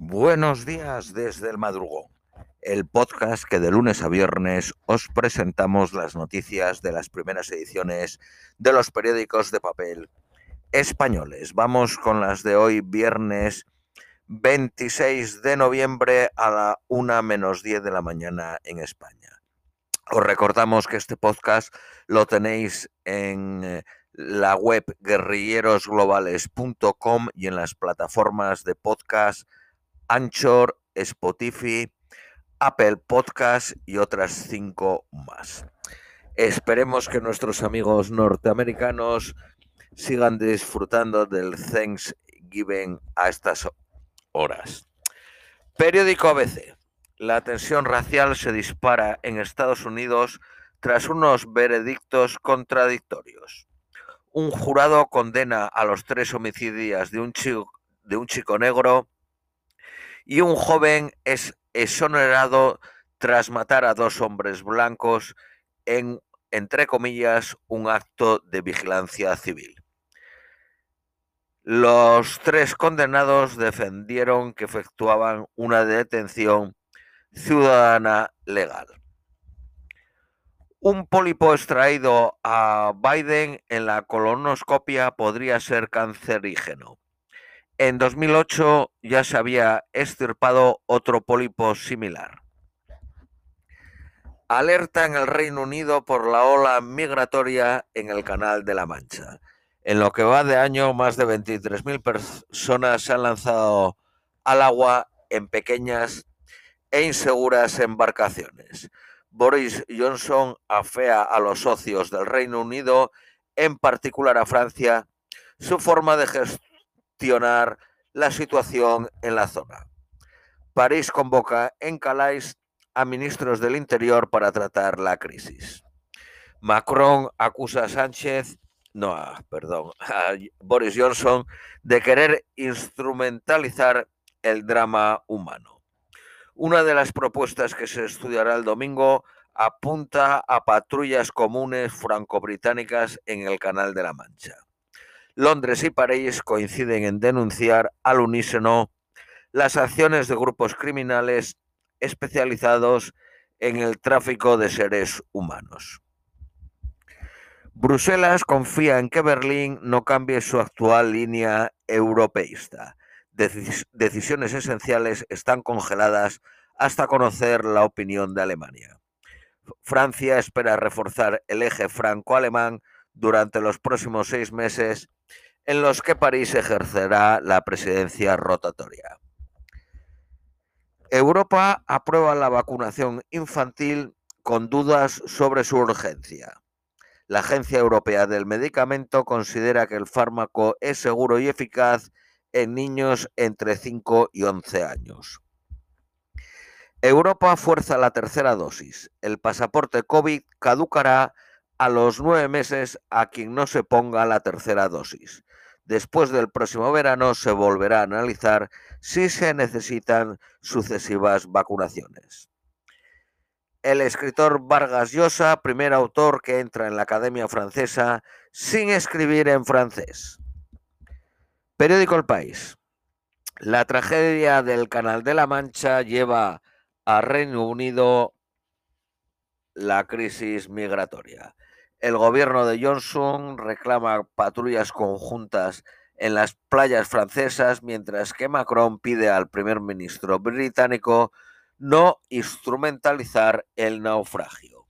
Buenos días desde el madrugón, el podcast que de lunes a viernes os presentamos las noticias de las primeras ediciones de los periódicos de papel españoles. Vamos con las de hoy, viernes 26 de noviembre a la 1 menos 10 de la mañana en España. Os recordamos que este podcast lo tenéis en eh, la web guerrillerosglobales.com y en las plataformas de podcast Anchor, Spotify, Apple Podcast y otras cinco más. Esperemos que nuestros amigos norteamericanos sigan disfrutando del Thanksgiving a estas horas. Periódico ABC. La tensión racial se dispara en Estados Unidos tras unos veredictos contradictorios. Un jurado condena a los tres homicidios de un chico, de un chico negro y un joven es exonerado tras matar a dos hombres blancos en, entre comillas, un acto de vigilancia civil. Los tres condenados defendieron que efectuaban una detención ciudadana legal. Un pólipo extraído a Biden en la colonoscopia podría ser cancerígeno. En 2008 ya se había extirpado otro pólipo similar. Alerta en el Reino Unido por la ola migratoria en el Canal de la Mancha. En lo que va de año, más de 23.000 personas se han lanzado al agua en pequeñas e inseguras embarcaciones. Boris Johnson afea a los socios del Reino Unido, en particular a Francia, su forma de gestionar la situación en la zona. París convoca en Calais a ministros del Interior para tratar la crisis. Macron acusa a Sánchez, no, perdón, a Boris Johnson de querer instrumentalizar el drama humano. Una de las propuestas que se estudiará el domingo apunta a patrullas comunes franco-británicas en el Canal de la Mancha. Londres y París coinciden en denunciar al unísono las acciones de grupos criminales especializados en el tráfico de seres humanos. Bruselas confía en que Berlín no cambie su actual línea europeísta. decisiones esenciales están congeladas hasta conocer la opinión de Alemania. Francia espera reforzar el eje franco-alemán durante los próximos seis meses en los que París ejercerá la presidencia rotatoria. Europa aprueba la vacunación infantil con dudas sobre su urgencia. La Agencia Europea del Medicamento considera que el fármaco es seguro y eficaz en niños entre 5 y 11 años. Europa fuerza la tercera dosis. El pasaporte COVID caducará a los nueve meses a quien no se ponga la tercera dosis. Después del próximo verano se volverá a analizar si se necesitan sucesivas vacunaciones. El escritor Vargas Llosa, primer autor que entra en la Academia Francesa sin escribir en francés. Periódico El País. La tragedia del Canal de la Mancha lleva a Reino Unido la crisis migratoria. El gobierno de Johnson reclama patrullas conjuntas en las playas francesas, mientras que Macron pide al primer ministro británico no instrumentalizar el naufragio.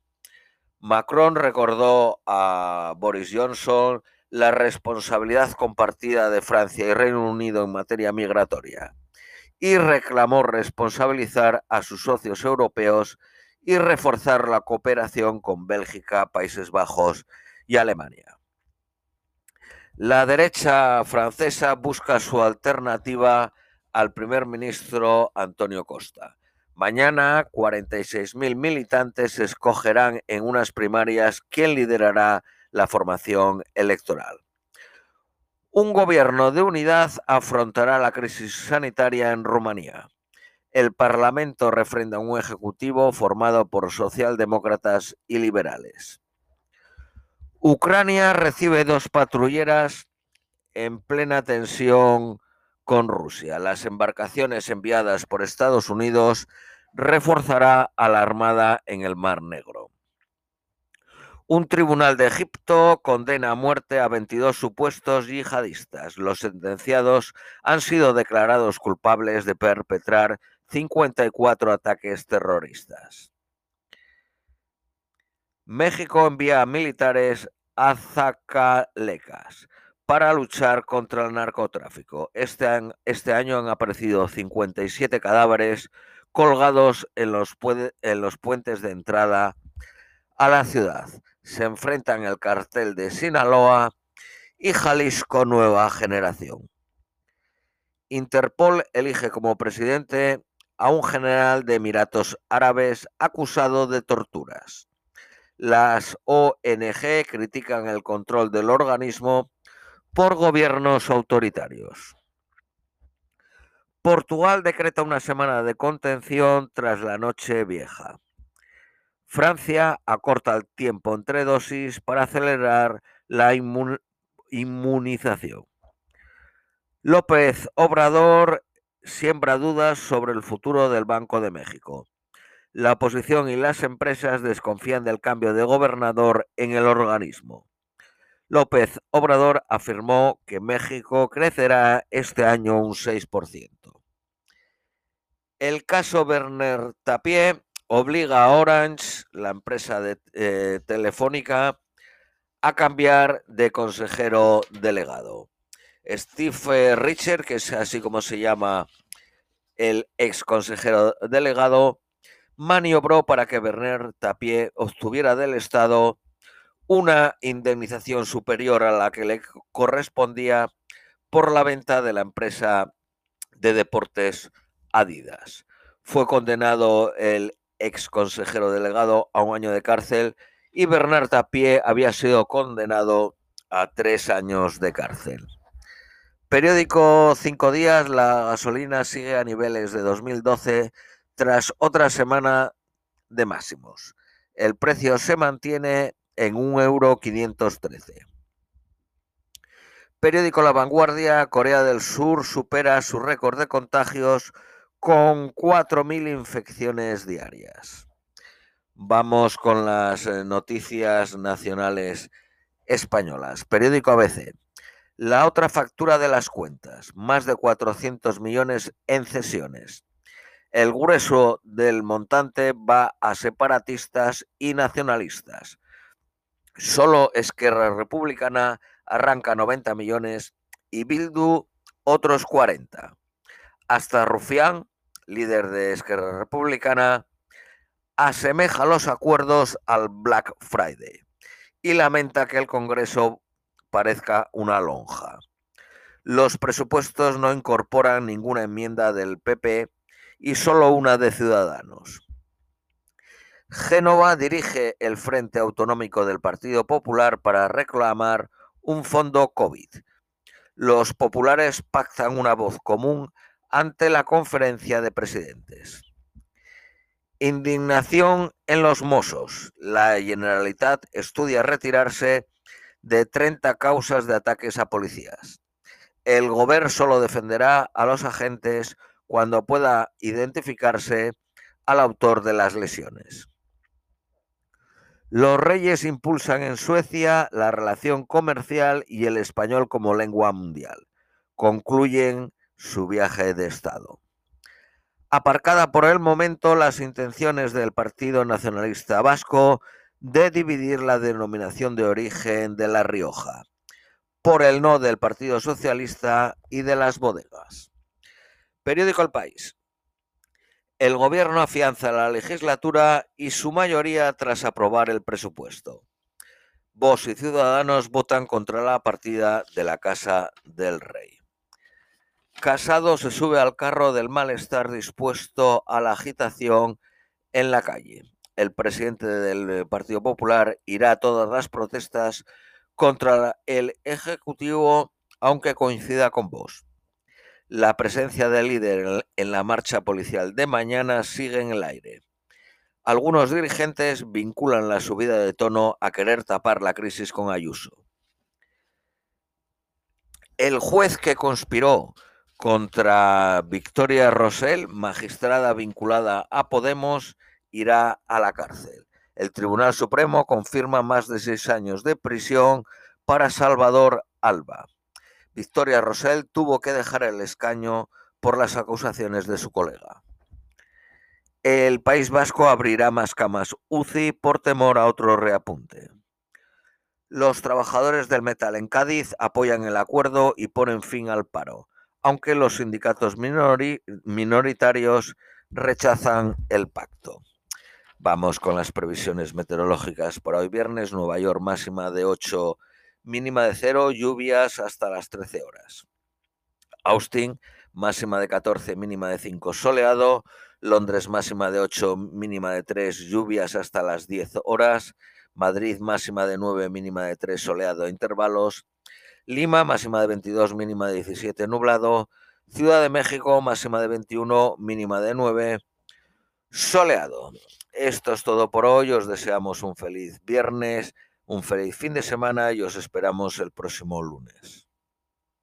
Macron recordó a Boris Johnson la responsabilidad compartida de Francia y Reino Unido en materia migratoria y reclamó responsabilizar a sus socios europeos y reforzar la cooperación con Bélgica, Países Bajos y Alemania. La derecha francesa busca su alternativa al primer ministro Antonio Costa. Mañana 46.000 militantes escogerán en unas primarias quién liderará la formación electoral. Un gobierno de unidad afrontará la crisis sanitaria en Rumanía el Parlamento refrenda un ejecutivo formado por socialdemócratas y liberales. Ucrania recibe dos patrulleras en plena tensión con Rusia. Las embarcaciones enviadas por Estados Unidos reforzará a la Armada en el Mar Negro. Un tribunal de Egipto condena a muerte a 22 supuestos yihadistas. Los sentenciados han sido declarados culpables de perpetrar 54 ataques terroristas. México envía militares a Zacatecas para luchar contra el narcotráfico. Este, este, año han aparecido 57 cadáveres colgados en los, en los puentes de entrada a la ciudad se enfrentan el cartel de Sinaloa y Jalisco Nueva Generación. Interpol elige como presidente a un general de Emiratos Árabes acusado de torturas. Las ONG critican el control del organismo por gobiernos autoritarios. Portugal decreta una semana de contención tras la noche vieja. Francia acorta el tiempo entre dosis para acelerar la inmunización. López Obrador siembra dudas sobre el futuro del Banco de México. La oposición y las empresas desconfían del cambio de gobernador en el organismo. López Obrador afirmó que México crecerá este año un 6%. El caso Werner Tapie obliga a Orange, la empresa de, eh, telefónica, a cambiar de consejero delegado. Steve Richard, que es así como se llama el ex consejero delegado, maniobró para que Werner Tapie obtuviera del Estado una indemnización superior a la que le correspondía por la venta de la empresa de deportes Adidas. Fue condenado el ex consejero delegado, a un año de cárcel y Bernard Tapie había sido condenado a tres años de cárcel. Periódico Cinco Días, la gasolina sigue a niveles de 2012 tras otra semana de máximos. El precio se mantiene en 1,513 euro. Periódico La Vanguardia, Corea del Sur supera su récord de contagios con 4.000 infecciones diarias. Vamos con las eh, noticias nacionales españolas. Periódico ABC. La otra factura de las cuentas, más de 400 millones en cesiones. El grueso del montante va a separatistas y nacionalistas. Solo Esquerra Republicana arranca 90 millones y Bildu otros 40. Hasta Rufián, líder de Esquerra Republicana, asemeja los acuerdos al Black Friday y lamenta que el Congreso parezca una lonja. Los presupuestos no incorporan ninguna enmienda del PP y solo una de Ciudadanos. Génova dirige el Frente Autonómico del Partido Popular para reclamar un fondo COVID. Los populares pactan una voz común ante la conferencia de presidentes. Indignación en los Mossos. La Generalitat estudia retirarse de 30 causas de ataques a policías. El gobierno solo defenderá a los agentes cuando pueda identificarse al autor de las lesiones. Los reyes impulsan en Suecia la relación comercial y el español como lengua mundial. Concluyen su viaje de Estado. Aparcada por el momento las intenciones del Partido Nacionalista Vasco de dividir la denominación de origen de La Rioja, por el no del Partido Socialista y de las bodegas. Periódico El País. El gobierno afianza la legislatura y su mayoría tras aprobar el presupuesto. Vos y Ciudadanos votan contra la partida de la Casa del Rey. Casado se sube al carro del malestar dispuesto a la agitación en la calle. El presidente del Partido Popular irá a todas las protestas contra el Ejecutivo, aunque coincida con vos. La presencia del líder en la marcha policial de mañana sigue en el aire. Algunos dirigentes vinculan la subida de tono a querer tapar la crisis con Ayuso. El juez que conspiró Contra Victoria Rosell, magistrada vinculada a Podemos, irá a la cárcel. El Tribunal Supremo confirma más de seis años de prisión para Salvador Alba. Victoria Rosell tuvo que dejar el escaño por las acusaciones de su colega. El País Vasco abrirá más camas UCI por temor a otro reapunte. Los trabajadores del metal en Cádiz apoyan el acuerdo y ponen fin al paro, aunque los sindicatos minoritarios rechazan el pacto. Vamos con las previsiones meteorológicas para hoy viernes. Nueva York máxima de 8, mínima de 0, lluvias hasta las 13 horas. Austin máxima de 14, mínima de 5, soleado. Londres máxima de 8, mínima de 3, lluvias hasta las 10 horas. Madrid máxima de 9, mínima de 3, soleado intervalos. Lima máxima de 22, mínima de 17, nublado. Ciudad de México máxima de 21, mínima de 9, soleado. Esto es todo por hoy. Os deseamos un feliz viernes, un feliz fin de semana y os esperamos el próximo lunes.